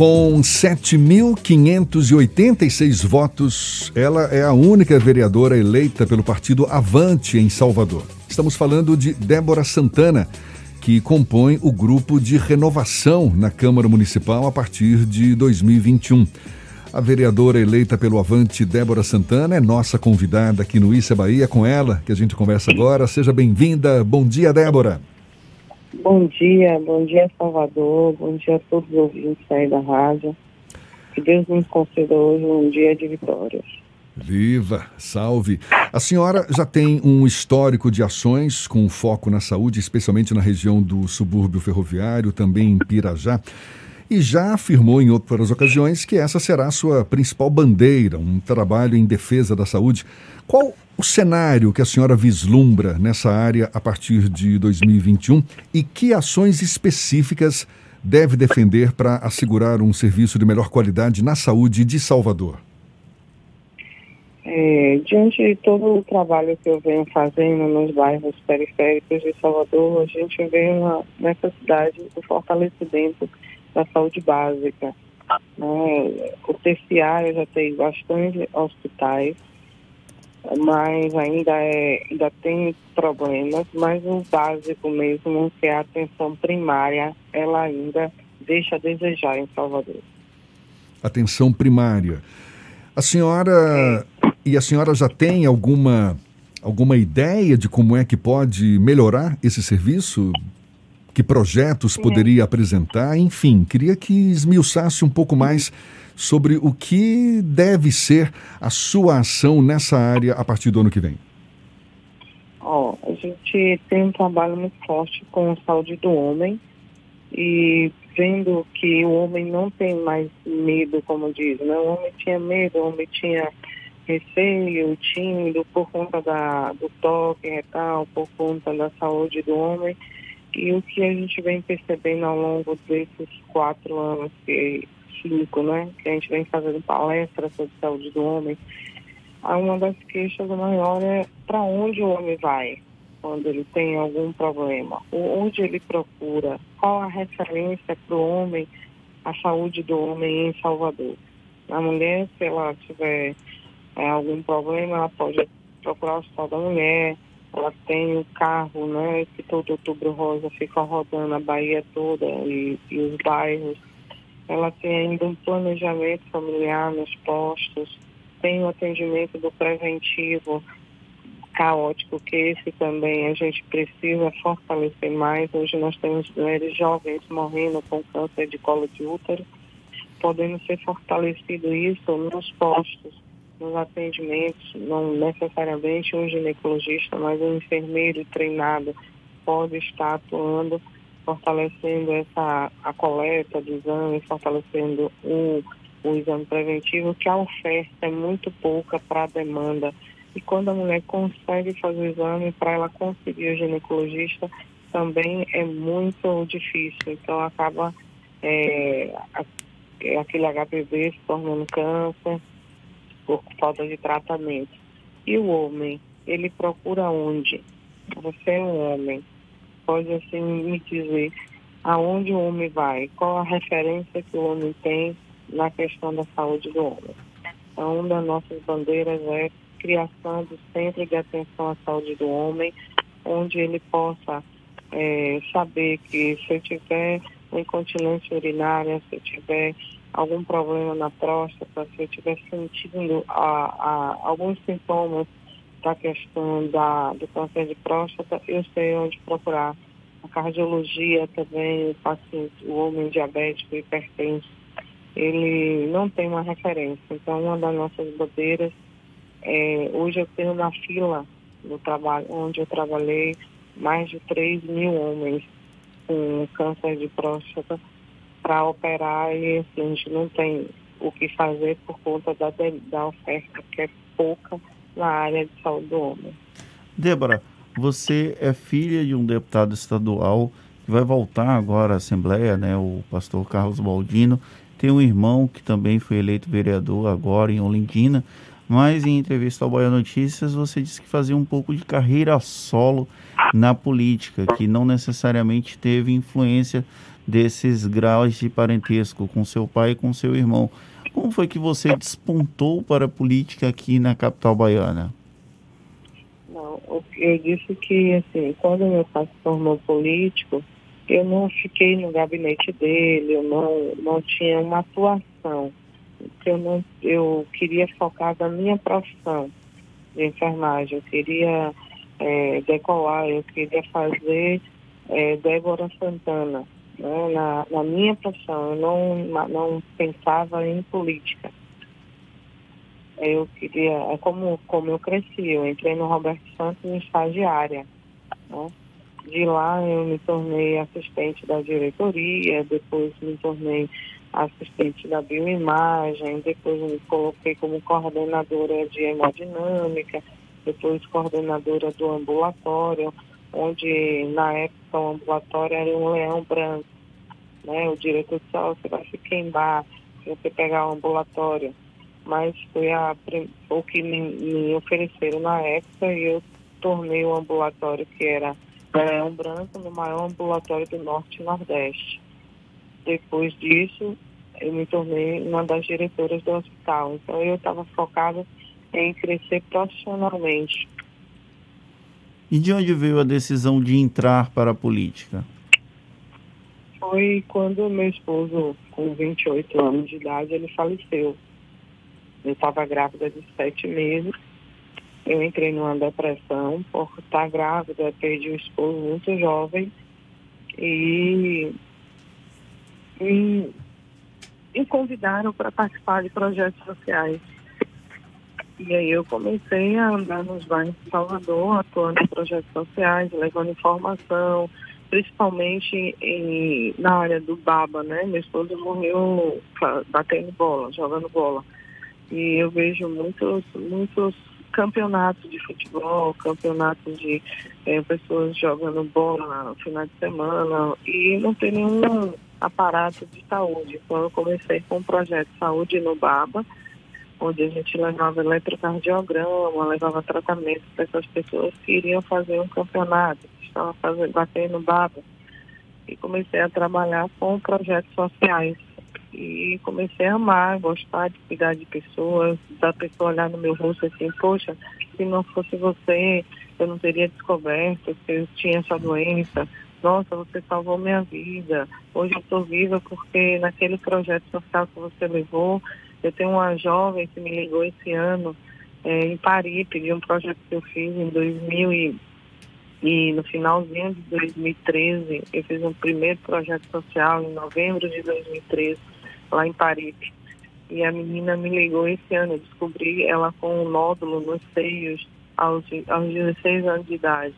Com 7.586 votos, ela é a única vereadora eleita pelo partido Avante em Salvador. Estamos falando de Débora Santana, que compõe o grupo de renovação na Câmara Municipal a partir de 2021. A vereadora eleita pelo Avante, Débora Santana, é nossa convidada aqui no Issa Bahia. Com ela que a gente conversa agora. Seja bem-vinda. Bom dia, Débora. Bom dia, bom dia, Salvador. Bom dia a todos os ouvintes aí da rádio. Que Deus nos conceda hoje um dia de vitórias. Viva, salve. A senhora já tem um histórico de ações com foco na saúde, especialmente na região do subúrbio ferroviário, também em Pirajá e já afirmou em outras ocasiões que essa será a sua principal bandeira, um trabalho em defesa da saúde. Qual o cenário que a senhora vislumbra nessa área a partir de 2021 e que ações específicas deve defender para assegurar um serviço de melhor qualidade na saúde de Salvador? É, diante de todo o trabalho que eu venho fazendo nos bairros periféricos de Salvador, a gente vê uma necessidade do fortalecimento da saúde básica. Né? O terciário já tem bastante hospitais, mas ainda, é, ainda tem problemas, mas o básico mesmo, que é a atenção primária, ela ainda deixa a desejar em Salvador. Atenção primária. A senhora é. e a senhora já tem alguma alguma ideia de como é que pode melhorar esse serviço? Que projetos poderia apresentar, enfim, queria que esmiuçasse um pouco mais sobre o que deve ser a sua ação nessa área a partir do ano que vem. Ó, oh, a gente tem um trabalho muito forte com a saúde do homem e vendo que o homem não tem mais medo, como diz, né? O homem tinha medo, o homem tinha receio, tímido por conta da, do toque retal, por conta da saúde do homem. E o que a gente vem percebendo ao longo desses quatro anos, que, cinco, né, que a gente vem fazendo palestras sobre saúde do homem, uma das queixas maior é para onde o homem vai quando ele tem algum problema, onde ele procura, qual a referência para o homem, a saúde do homem em Salvador. A mulher, se ela tiver é, algum problema, ela pode procurar o hospital da mulher, ela tem o carro, né, que todo outubro rosa fica rodando a Bahia toda e, e os bairros. Ela tem ainda um planejamento familiar nos postos, tem o atendimento do preventivo caótico, que esse também a gente precisa fortalecer mais. Hoje nós temos mulheres jovens morrendo com câncer de colo de útero, podendo ser fortalecido isso nos postos nos atendimentos, não necessariamente um ginecologista, mas um enfermeiro treinado pode estar atuando, fortalecendo essa a coleta do exame, fortalecendo o, o exame preventivo, que a oferta é muito pouca para a demanda. E quando a mulher consegue fazer o exame, para ela conseguir o ginecologista, também é muito difícil. Então acaba é, aquele HPV se tornando câncer, por falta de tratamento. E o homem, ele procura onde? Você é um homem. Pode assim me dizer aonde o homem vai? Qual a referência que o homem tem na questão da saúde do homem? Então, uma das nossas bandeiras é criação do centro de atenção à saúde do homem, onde ele possa é, saber que se eu tiver incontinência urinária, se eu tiver algum problema na próstata, se eu estiver sentindo a, a, alguns sintomas da questão da, do câncer de próstata, eu sei onde procurar. A cardiologia também, o paciente, o homem diabético, hipertenso, ele não tem uma referência. Então, uma das nossas bandeiras, é, hoje eu tenho na fila no trabalho, onde eu trabalhei, mais de 3 mil homens com câncer de próstata para operar e assim, a gente não tem o que fazer por conta da, da oferta, que é pouca na área de saúde do homem. Débora, você é filha de um deputado estadual que vai voltar agora à Assembleia, né, o pastor Carlos Baldino. Tem um irmão que também foi eleito vereador agora em Olindina. Mas em entrevista ao Bahia Notícias você disse que fazia um pouco de carreira solo na política, que não necessariamente teve influência desses graus de parentesco com seu pai e com seu irmão. Como foi que você despontou para a política aqui na capital baiana? Não, eu disse que, assim, quando meu pai se tornou político, eu não fiquei no gabinete dele, eu não, não tinha uma atuação. Eu, não, eu queria focar na minha profissão de enfermagem, eu queria é, decolar, eu queria fazer é, Débora Santana né, na, na minha profissão, eu não, não pensava em política. Eu queria, é como, como eu cresci, eu entrei no Roberto Santos em estagiária. Né? De lá eu me tornei assistente da diretoria, depois me tornei assistente da bioimagem, depois me coloquei como coordenadora de hemodinâmica, depois coordenadora do ambulatório, onde na época o ambulatório era um leão branco. Né? O diretor disse, oh, você vai se queimar se você pegar o ambulatório. Mas foi a, o que me, me ofereceram na época e eu tornei o ambulatório que era Leão Branco no maior ambulatório do Norte e Nordeste. Depois disso, eu me tornei uma das diretoras do hospital. Então eu estava focada em crescer profissionalmente. E de onde veio a decisão de entrar para a política? Foi quando meu esposo, com 28 anos de idade, ele faleceu. Eu estava grávida de sete meses. Eu entrei numa depressão por estar grávida, perdi um esposo muito jovem e me, me convidaram para participar de projetos sociais. E aí eu comecei a andar nos bairros de Salvador, atuando em projetos sociais, levando informação, principalmente em, na área do baba, né? Meu esposo morreu batendo bola, jogando bola. E eu vejo muitos, muitos campeonatos de futebol, campeonatos de é, pessoas jogando bola no final de semana e não tem nenhum aparato de saúde. Então eu comecei com um projeto de saúde no Baba, onde a gente levava eletrocardiograma, levava tratamento para essas pessoas que iriam fazer um campeonato, que estavam fazendo, batendo baba. E comecei a trabalhar com projetos sociais. E comecei a amar, gostar de cuidar de pessoas, da pessoa olhar no meu rosto assim, poxa, se não fosse você, eu não teria descoberto que eu tinha essa doença. Nossa, você salvou minha vida. Hoje eu estou viva porque naquele projeto social que você levou, eu tenho uma jovem que me ligou esse ano é, em Paripe, de um projeto que eu fiz em 2000 e, e no finalzinho de 2013, eu fiz um primeiro projeto social em novembro de 2013, lá em Paripe. E a menina me ligou esse ano, eu descobri ela com um nódulo nos seios aos, aos 16 anos de idade.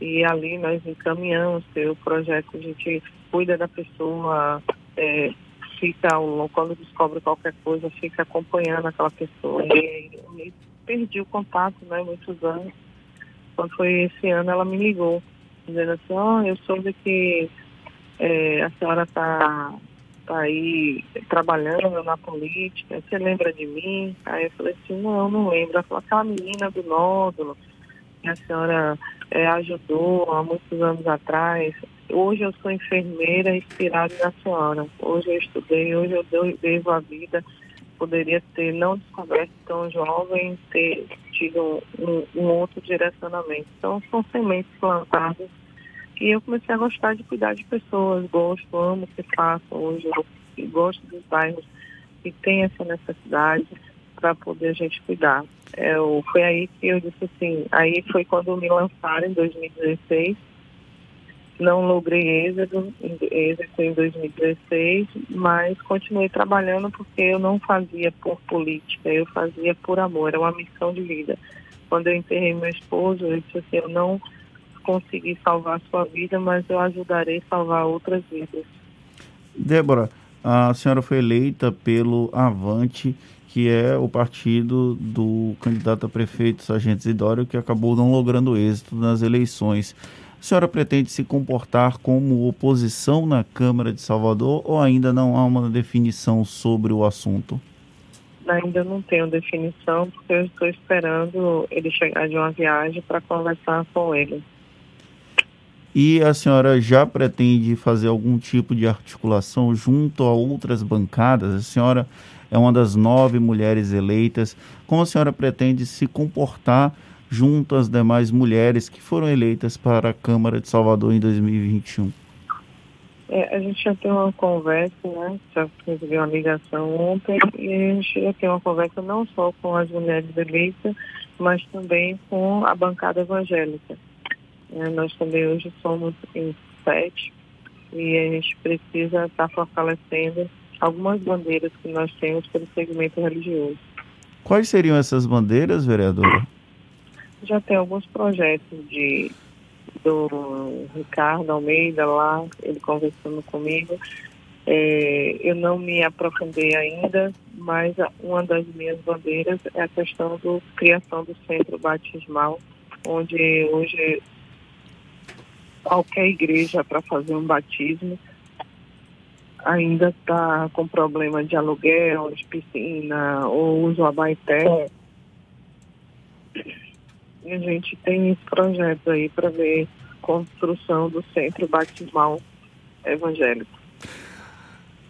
E ali nós encaminhamos o projeto, a gente cuida da pessoa, é, fica, quando descobre qualquer coisa, fica acompanhando aquela pessoa. E, e perdi o contato, né, muitos anos. Quando foi esse ano, ela me ligou, dizendo assim, ó, oh, eu soube que é, a senhora está tá aí trabalhando na política, você lembra de mim? Aí eu falei assim, não, não lembro. Ela falou, aquela menina do nódulo, que a senhora é, ajudou há muitos anos atrás, Hoje eu sou enfermeira inspirada na senhora. Hoje eu estudei, hoje eu devo a vida. Poderia ter não descoberto tão jovem, ter tido um, um outro direcionamento. Então são sementes plantadas e eu comecei a gostar de cuidar de pessoas. Gosto, amo o que faço hoje. Eu gosto dos bairros que tem essa necessidade para poder a gente cuidar. É, foi aí que eu disse assim, aí foi quando me lançaram em 2016 não logrei êxito, êxito em 2016, mas continuei trabalhando porque eu não fazia por política, eu fazia por amor, era uma missão de vida. Quando eu enterrei meu esposo, eu disse assim, eu não consegui salvar a sua vida, mas eu ajudarei a salvar outras vidas. Débora, a senhora foi eleita pelo Avante, que é o partido do candidato a prefeito Sargento Isidório, que acabou não logrando êxito nas eleições. A senhora pretende se comportar como oposição na Câmara de Salvador ou ainda não há uma definição sobre o assunto? ainda não tenho definição, porque eu estou esperando ele chegar de uma viagem para conversar com ele. E a senhora já pretende fazer algum tipo de articulação junto a outras bancadas? A senhora é uma das nove mulheres eleitas. Como a senhora pretende se comportar junto às demais mulheres que foram eleitas para a Câmara de Salvador em 2021? É, a gente já tem uma conversa, né? Já recebi uma ligação ontem e a gente já tem uma conversa não só com as mulheres eleitas, mas também com a bancada evangélica. É, nós também hoje somos em sete e a gente precisa estar fortalecendo algumas bandeiras que nós temos pelo segmento religioso. Quais seriam essas bandeiras, vereadora? Já tem alguns projetos de do Ricardo Almeida lá, ele conversando comigo. É, eu não me aprofundei ainda, mas uma das minhas bandeiras é a questão da criação do centro batismal, onde hoje qualquer igreja para fazer um batismo ainda está com problema de aluguel, de piscina ou uso abaeté. E a gente tem esse projeto aí para ver construção do centro batismal evangélico.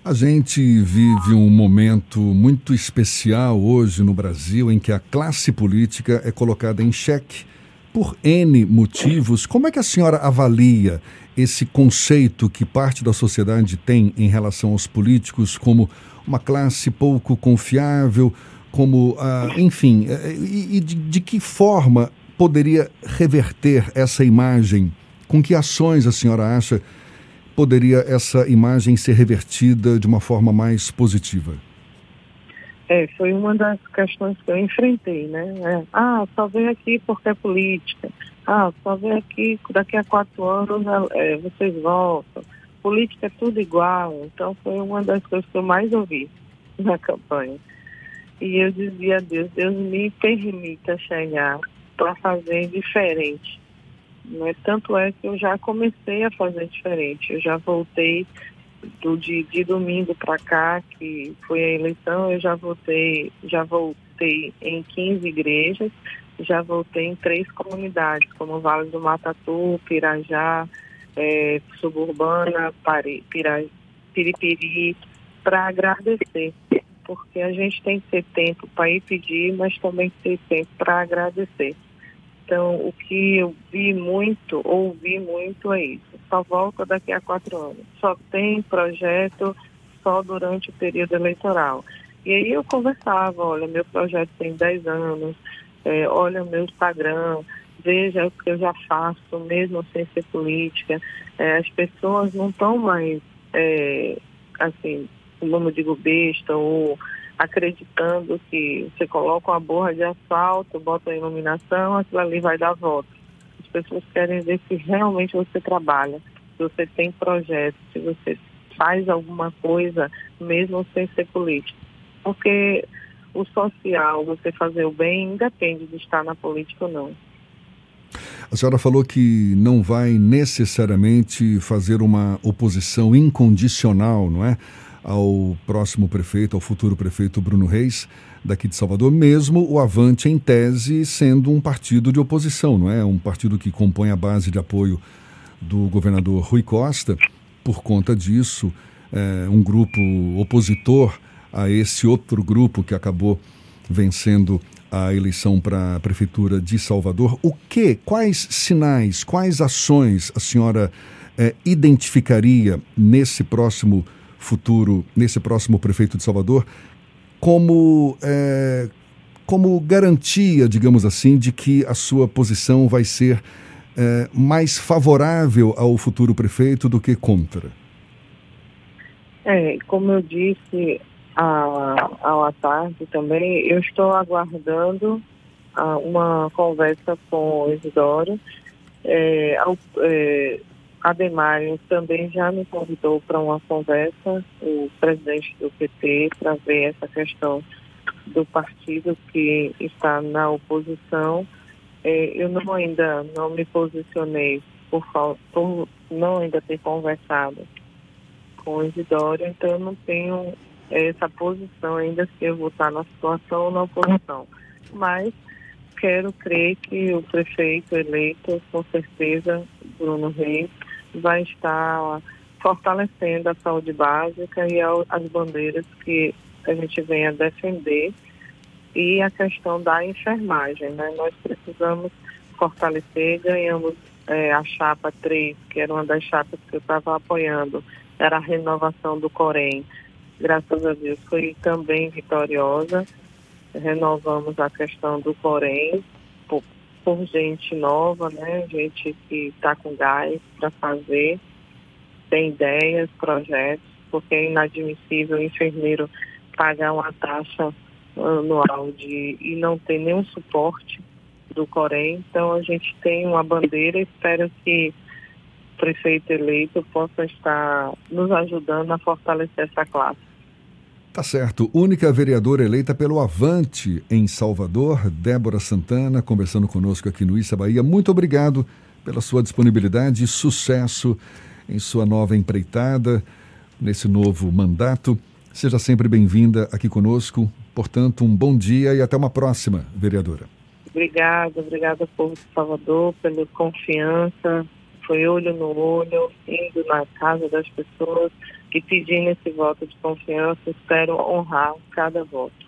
A gente vive um momento muito especial hoje no Brasil em que a classe política é colocada em xeque por N motivos. Como é que a senhora avalia esse conceito que parte da sociedade tem em relação aos políticos como uma classe pouco confiável, como, ah, enfim, eh, e, e de, de que forma poderia reverter essa imagem? Com que ações a senhora acha poderia essa imagem ser revertida de uma forma mais positiva? É, foi uma das questões que eu enfrentei, né? É, ah, só vem aqui porque é política. Ah, só vem aqui, daqui a quatro anos é, vocês voltam. Política é tudo igual. Então foi uma das coisas que eu mais ouvi na campanha. E eu dizia a Deus, Deus me permita chegar para fazer diferente. Né? Tanto é que eu já comecei a fazer diferente. Eu já voltei do de, de domingo para cá, que foi a eleição, eu já voltei, já voltei em 15 igrejas, já voltei em três comunidades, como Vale do Matatu, Pirajá, é, Suburbana, Pari, Pira, Piripiri, para agradecer. Porque a gente tem que ter tempo para ir pedir, mas também ter tempo para agradecer. Então, o que eu vi muito, ouvi muito é isso. Só volta daqui a quatro anos. Só tem projeto só durante o período eleitoral. E aí eu conversava, olha, meu projeto tem 10 anos, é, olha o meu Instagram, veja o que eu já faço, mesmo sem ser política. É, as pessoas não estão mais, é, assim, como eu digo, besta ou acreditando que você coloca uma borra de asfalto, bota a iluminação, aquilo ali vai dar volta. As pessoas querem ver se realmente você trabalha, se você tem projeto, se você faz alguma coisa, mesmo sem ser político. Porque o social, você fazer o bem, independe de estar na política ou não. A senhora falou que não vai necessariamente fazer uma oposição incondicional, não é? Ao próximo prefeito, ao futuro prefeito Bruno Reis, daqui de Salvador, mesmo o Avante, em tese, sendo um partido de oposição, não é? Um partido que compõe a base de apoio do governador Rui Costa. Por conta disso, é, um grupo opositor a esse outro grupo que acabou vencendo a eleição para a prefeitura de Salvador. O que, quais sinais, quais ações a senhora é, identificaria nesse próximo futuro, nesse próximo prefeito de Salvador, como, é, como garantia, digamos assim, de que a sua posição vai ser é, mais favorável ao futuro prefeito do que contra? É, como eu disse ao tarde também, eu estou aguardando a, uma conversa com o Isidoro. É, ao, é, Ademário também já me convidou para uma conversa, o presidente do PT, para ver essa questão do partido que está na oposição. É, eu não ainda não me posicionei por, por não ainda ter conversado com o Isidoro, então eu não tenho essa posição ainda se eu vou estar na situação ou na oposição. Mas quero crer que o prefeito eleito, com certeza, Bruno Reis, vai estar fortalecendo a saúde básica e as bandeiras que a gente vem a defender e a questão da enfermagem. Né? Nós precisamos fortalecer, ganhamos é, a chapa 3, que era uma das chapas que eu estava apoiando, era a renovação do Corém. Graças a Deus foi também vitoriosa. Renovamos a questão do Corém por, gente nova, né? gente que está com gás para fazer, tem ideias, projetos, porque é inadmissível o enfermeiro pagar uma taxa anual de, e não ter nenhum suporte do Corém. Então a gente tem uma bandeira, espero que o prefeito eleito possa estar nos ajudando a fortalecer essa classe. Tá certo. Única vereadora eleita pelo Avante em Salvador, Débora Santana, conversando conosco aqui no Issa Bahia. Muito obrigado pela sua disponibilidade e sucesso em sua nova empreitada, nesse novo mandato. Seja sempre bem-vinda aqui conosco. Portanto, um bom dia e até uma próxima, vereadora. Obrigada, obrigada, povo de Salvador, pela confiança. Foi olho no olho, indo na casa das pessoas e pedindo esse voto de confiança. Espero honrar cada voto.